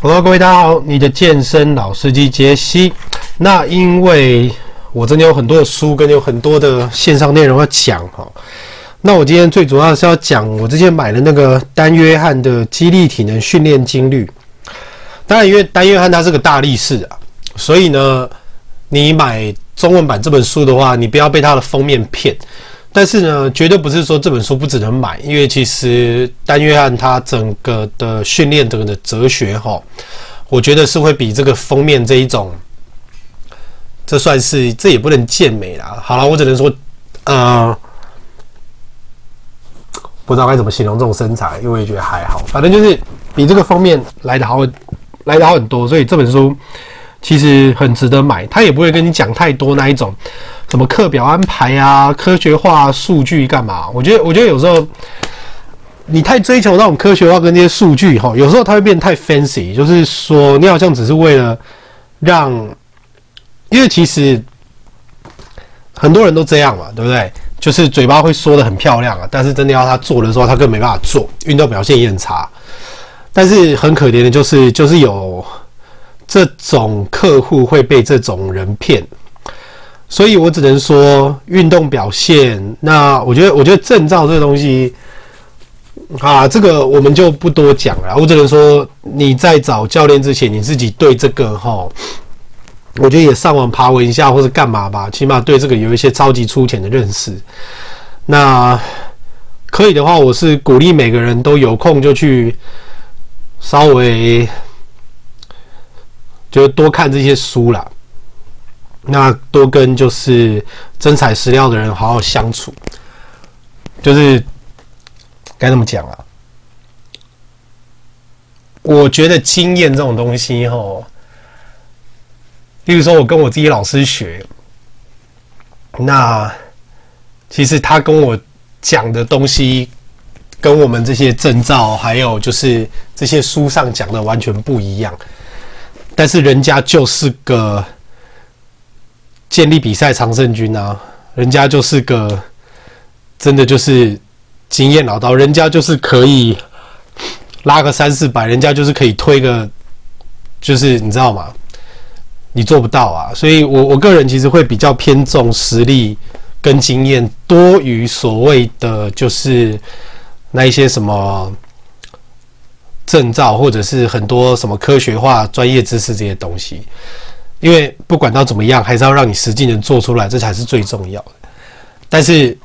Hello，各位大家好，你的健身老司机杰西。那因为我真的有很多的书跟有很多的线上内容要讲哈。那我今天最主要是要讲我之前买的那个丹约翰的肌力体能训练精律。当然，因为丹约翰他是个大力士啊，所以呢，你买中文版这本书的话，你不要被他的封面骗。但是呢，绝对不是说这本书不值得买，因为其实丹约翰他整个的训练整个的哲学哈，我觉得是会比这个封面这一种，这算是这也不能健美啦。好了，我只能说，呃，不知道该怎么形容这种身材，因为觉得还好，反正就是比这个封面来得好，来得好很多，所以这本书其实很值得买，他也不会跟你讲太多那一种。什么课表安排啊？科学化数据干嘛？我觉得，我觉得有时候你太追求那种科学化跟那些数据哈，有时候它会变太 fancy。就是说，你好像只是为了让，因为其实很多人都这样嘛，对不对？就是嘴巴会说的很漂亮啊，但是真的要他做的时候，他根本没办法做，运动表现也很差。但是很可怜的就是，就是有这种客户会被这种人骗。所以我只能说，运动表现。那我觉得，我觉得证照这个东西，啊，这个我们就不多讲了。我只能说，你在找教练之前，你自己对这个哈，我觉得也上网爬文一下，或者干嘛吧，起码对这个有一些超级粗浅的认识。那可以的话，我是鼓励每个人都有空就去稍微就多看这些书啦。那多跟就是真材实料的人好好相处，就是该怎么讲啊？我觉得经验这种东西，吼，例如说我跟我自己老师学，那其实他跟我讲的东西，跟我们这些证照还有就是这些书上讲的完全不一样，但是人家就是个。建立比赛常胜军啊，人家就是个真的就是经验老道，人家就是可以拉个三四百，人家就是可以推个，就是你知道吗？你做不到啊，所以我我个人其实会比较偏重实力跟经验，多于所谓的就是那一些什么证照或者是很多什么科学化专业知识这些东西。因为不管到怎么样，还是要让你实际能做出来，这才是最重要的。但是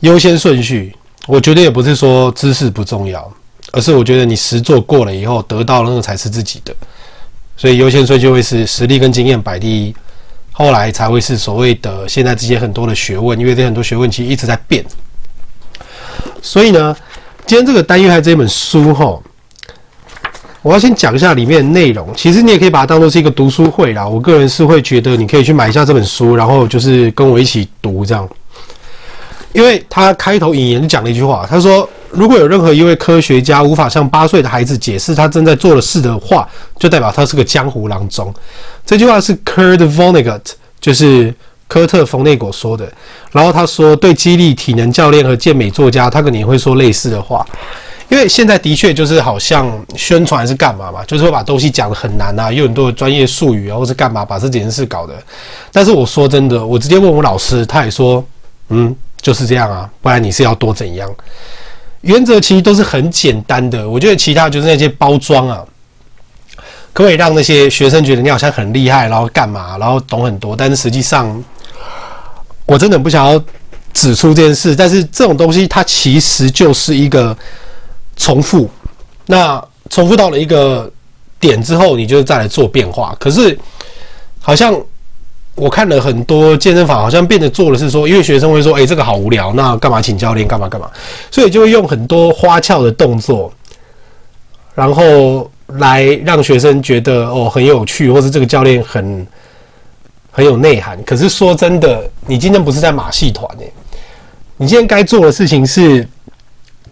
优先顺序，我觉得也不是说知识不重要，而是我觉得你实做过了以后，得到那个才是自己的。所以优先顺序会是实力跟经验摆第一，后来才会是所谓的现在这些很多的学问，因为这很多学问其实一直在变。所以呢，今天这个丹约翰这本书哈。我要先讲一下里面的内容。其实你也可以把它当做是一个读书会啦。我个人是会觉得你可以去买一下这本书，然后就是跟我一起读这样。因为他开头引言讲了一句话，他说：“如果有任何一位科学家无法向八岁的孩子解释他正在做的事的话，就代表他是个江湖郎中。”这句话是 Kurt Vonnegut，就是科特·冯内果说的。然后他说，对激励体能教练和健美作家，他可能也会说类似的话。因为现在的确就是好像宣传还是干嘛嘛，就是会把东西讲得很难啊，有很多的专业术语啊，或是干嘛把这件事搞的。但是我说真的，我直接问我老师，他也说，嗯，就是这样啊，不然你是要多怎样？原则其实都是很简单的。我觉得其他就是那些包装啊，可不可以让那些学生觉得你好像很厉害，然后干嘛，然后懂很多。但是实际上，我真的不想要指出这件事。但是这种东西它其实就是一个。重复，那重复到了一个点之后，你就再来做变化。可是，好像我看了很多健身房，好像变得做的是说，因为学生会说：“诶，这个好无聊，那干嘛请教练？干嘛干嘛？”所以就会用很多花俏的动作，然后来让学生觉得哦很有趣，或是这个教练很很有内涵。可是说真的，你今天不是在马戏团诶，你今天该做的事情是。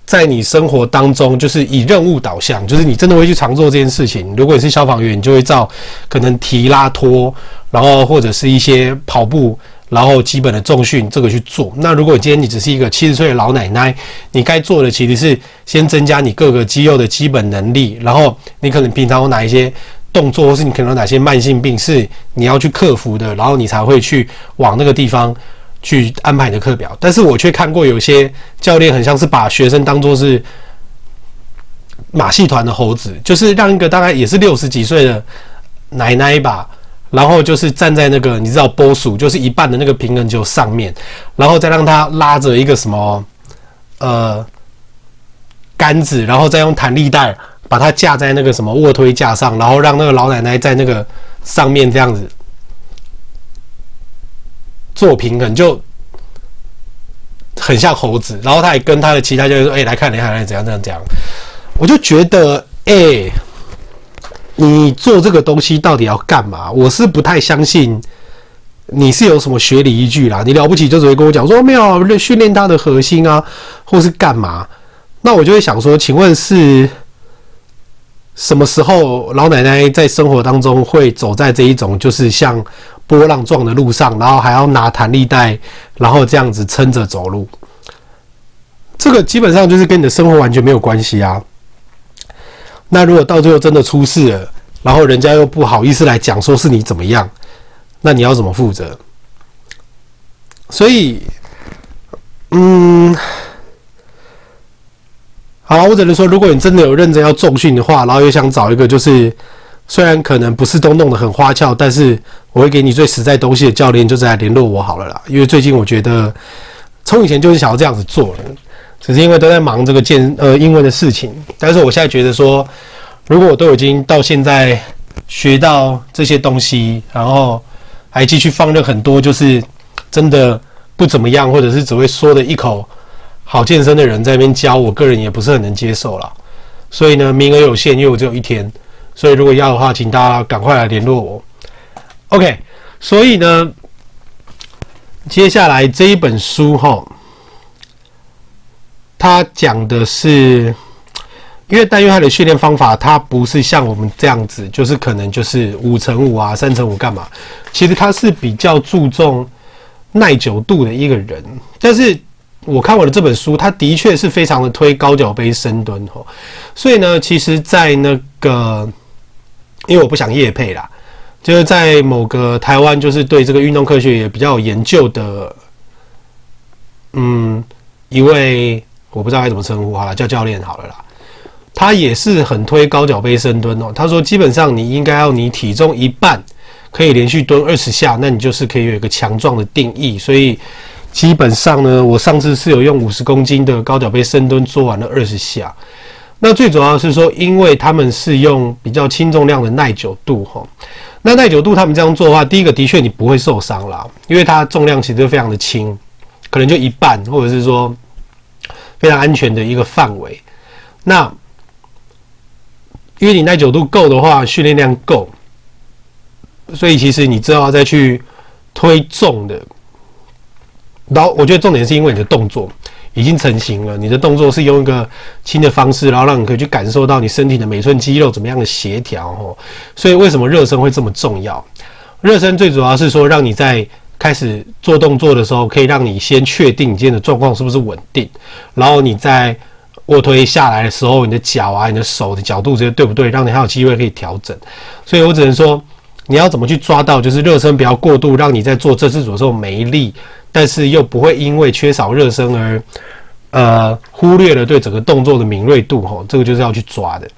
在你生活当中，就是以任务导向，就是你真的会去常做这件事情。如果你是消防员，你就会照可能提拉拖，然后或者是一些跑步然后基本的重训这个去做。那如果今天你只是一个七十岁的老奶奶，你该做的其实是先增加你各个肌肉的基本能力，然后你可能平常有哪一些动作，或是你可能有哪些慢性病是你要去克服的，然后你才会去往那个地方去安排你的课表。但是我却看过有些教练很像是把学生当做是马戏团的猴子，就是让一个大概也是六十几岁的奶奶吧。然后就是站在那个你知道波束，就是一半的那个平衡球上面，然后再让他拉着一个什么呃杆子，然后再用弹力带把它架在那个什么卧推架上，然后让那个老奶奶在那个上面这样子做平衡，就很像猴子。然后他也跟他的其他教练说：“哎，来看，来看，来怎样，怎样，怎样。”我就觉得，哎。你做这个东西到底要干嘛？我是不太相信你是有什么学理依据啦。你了不起就只会跟我讲说没有训练他的核心啊，或是干嘛？那我就会想说，请问是什么时候老奶奶在生活当中会走在这一种就是像波浪状的路上，然后还要拿弹力带，然后这样子撑着走路？这个基本上就是跟你的生活完全没有关系啊。那如果到最后真的出事了，然后人家又不好意思来讲说是你怎么样，那你要怎么负责？所以，嗯，好，我只能说，如果你真的有认真要重训的话，然后又想找一个就是虽然可能不是都弄得很花俏，但是我会给你最实在东西的教练，就是来联络我好了啦。因为最近我觉得从以前就是想要这样子做了。只是因为都在忙这个健呃英文的事情，但是我现在觉得说，如果我都已经到现在学到这些东西，然后还继续放任很多就是真的不怎么样，或者是只会说的一口好健身的人在那边教，我个人也不是很能接受了。所以呢，名额有限，因为我只有一天，所以如果要的话，请大家赶快来联络我。OK，所以呢，接下来这一本书哈。他讲的是，因为但约翰的训练方法，它不是像我们这样子，就是可能就是五乘五啊、三乘五干嘛？其实他是比较注重耐久度的一个人。但是我看我的这本书，他的确是非常的推高脚杯深蹲吼。所以呢，其实，在那个，因为我不想夜配啦，就是在某个台湾，就是对这个运动科学也比较有研究的，嗯，一位。我不知道该怎么称呼，好了，叫教练好了啦。他也是很推高脚杯深蹲哦。他说，基本上你应该要你体重一半可以连续蹲二十下，那你就是可以有一个强壮的定义。所以基本上呢，我上次是有用五十公斤的高脚杯深蹲做完了二十下。那最主要是说，因为他们是用比较轻重量的耐久度哈。那耐久度他们这样做的话，第一个的确你不会受伤啦，因为它重量其实非常的轻，可能就一半，或者是说。非常安全的一个范围。那因为你耐久度够的话，训练量够，所以其实你知道再去推重的。然后我觉得重点是因为你的动作已经成型了，你的动作是用一个轻的方式，然后让你可以去感受到你身体的每寸肌肉怎么样的协调哦。所以为什么热身会这么重要？热身最主要是说让你在。开始做动作的时候，可以让你先确定你今天的状况是不是稳定，然后你在卧推下来的时候，你的脚啊、你的手的角度这些对不对，让你还有机会可以调整。所以我只能说，你要怎么去抓到，就是热身不要过度，让你在做这次组的时候没力，但是又不会因为缺少热身而呃忽略了对整个动作的敏锐度吼，这个就是要去抓的。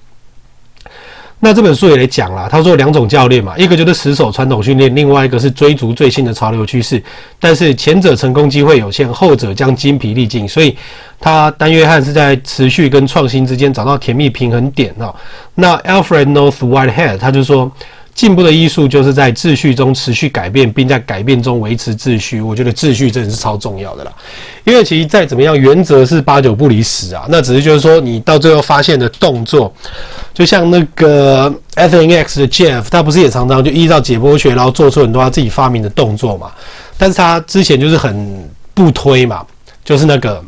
那这本书也讲了，他说两种教练嘛，一个就是死守传统训练，另外一个是追逐最新的潮流趋势。但是前者成功机会有限，后者将精疲力尽。所以他丹约翰是在持续跟创新之间找到甜蜜平衡点哦。那 Alfred North Whitehead 他就说。进步的艺术就是在秩序中持续改变，并在改变中维持秩序。我觉得秩序真的是超重要的啦，因为其实再怎么样，原则是八九不离十啊。那只是就是说，你到最后发现的动作，就像那个 F N X 的 Jeff，他不是也常常就依照解剖学，然后做出很多他自己发明的动作嘛？但是他之前就是很不推嘛，就是那个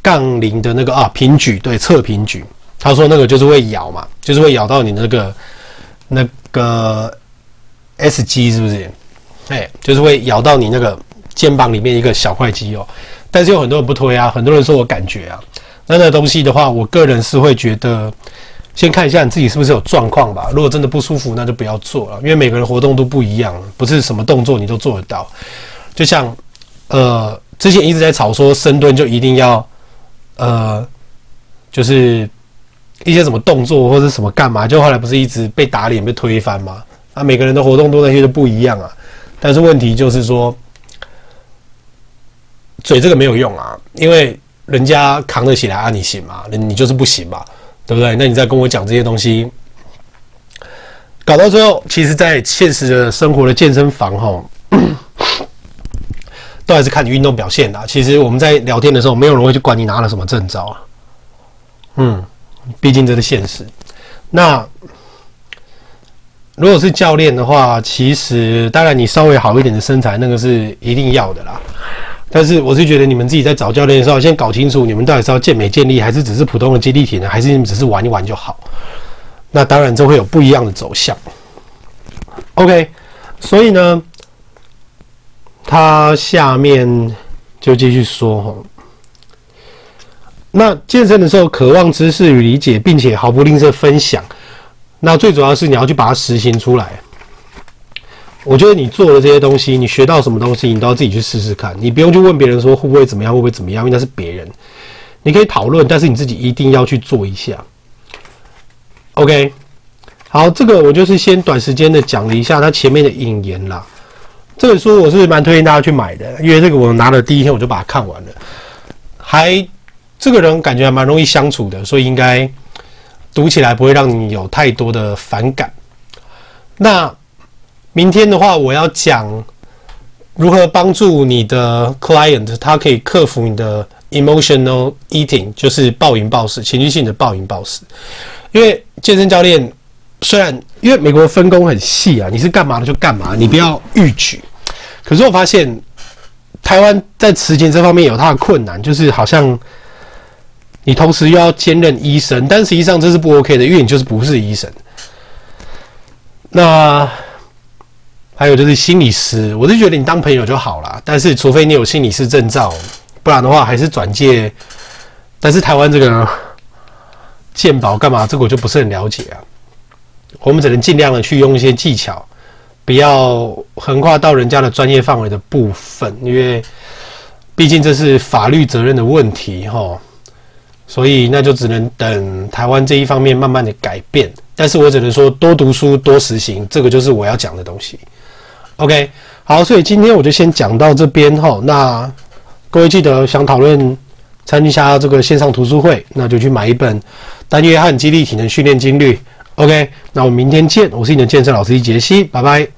杠铃的那个啊平举，对，侧平举，他说那个就是会咬嘛，就是会咬到你那个。那个 S 肌是不是？哎，就是会咬到你那个肩膀里面一个小块肌肉。但是有很多人不推啊，很多人说我感觉啊，那那东西的话，我个人是会觉得，先看一下你自己是不是有状况吧。如果真的不舒服，那就不要做了，因为每个人活动都不一样，不是什么动作你都做得到。就像呃，之前一直在吵说深蹲就一定要呃，就是一些什么动作或者什么干嘛，就后来不是一直被打脸被推翻吗？啊，每个人的活动都那些都不一样啊。但是问题就是说。嘴这个没有用啊，因为人家扛得起来啊，你行吗？你就是不行嘛，对不对？那你再跟我讲这些东西，搞到最后，其实，在现实的生活的健身房哈，都还是看你运动表现的。其实我们在聊天的时候，没有人会去管你拿了什么证照啊。嗯，毕竟这是现实。那如果是教练的话，其实当然你稍微好一点的身材，那个是一定要的啦。但是我是觉得你们自己在找教练的时候，先搞清楚你们到底是要健美健力，还是只是普通的肌力体呢？还是你们只是玩一玩就好？那当然，这会有不一样的走向。OK，所以呢，他下面就继续说哈，那健身的时候，渴望知识与理解，并且毫不吝啬分享。那最主要是你要去把它实行出来。我觉得你做的这些东西，你学到什么东西，你都要自己去试试看。你不用去问别人说会不会怎么样，会不会怎么样，因为那是别人。你可以讨论，但是你自己一定要去做一下。OK，好，这个我就是先短时间的讲了一下他前面的引言啦。这本书我是蛮推荐大家去买的，因为这个我拿了第一天我就把它看完了，还这个人感觉还蛮容易相处的，所以应该读起来不会让你有太多的反感。那。明天的话，我要讲如何帮助你的 client，他可以克服你的 emotional eating，就是暴饮暴食，情绪性的暴饮暴食。因为健身教练虽然因为美国分工很细啊，你是干嘛的就干嘛，你不要逾矩。可是我发现台湾在实践这方面有它的困难，就是好像你同时又要兼任医生，但实际上这是不 OK 的，因为你就是不是医生。那。还有就是心理师，我是觉得你当朋友就好了，但是除非你有心理师证照，不然的话还是转介。但是台湾这个健保干嘛？这个我就不是很了解啊。我们只能尽量的去用一些技巧，不要横跨到人家的专业范围的部分，因为毕竟这是法律责任的问题齁。所以那就只能等台湾这一方面慢慢的改变。但是我只能说多读书多实行，这个就是我要讲的东西。OK，好，所以今天我就先讲到这边哈。那各位记得想讨论参加这个线上读书会，那就去买一本《单约翰肌力体能训练精律》。OK，那我们明天见。我是你的健身老师杰西，拜拜。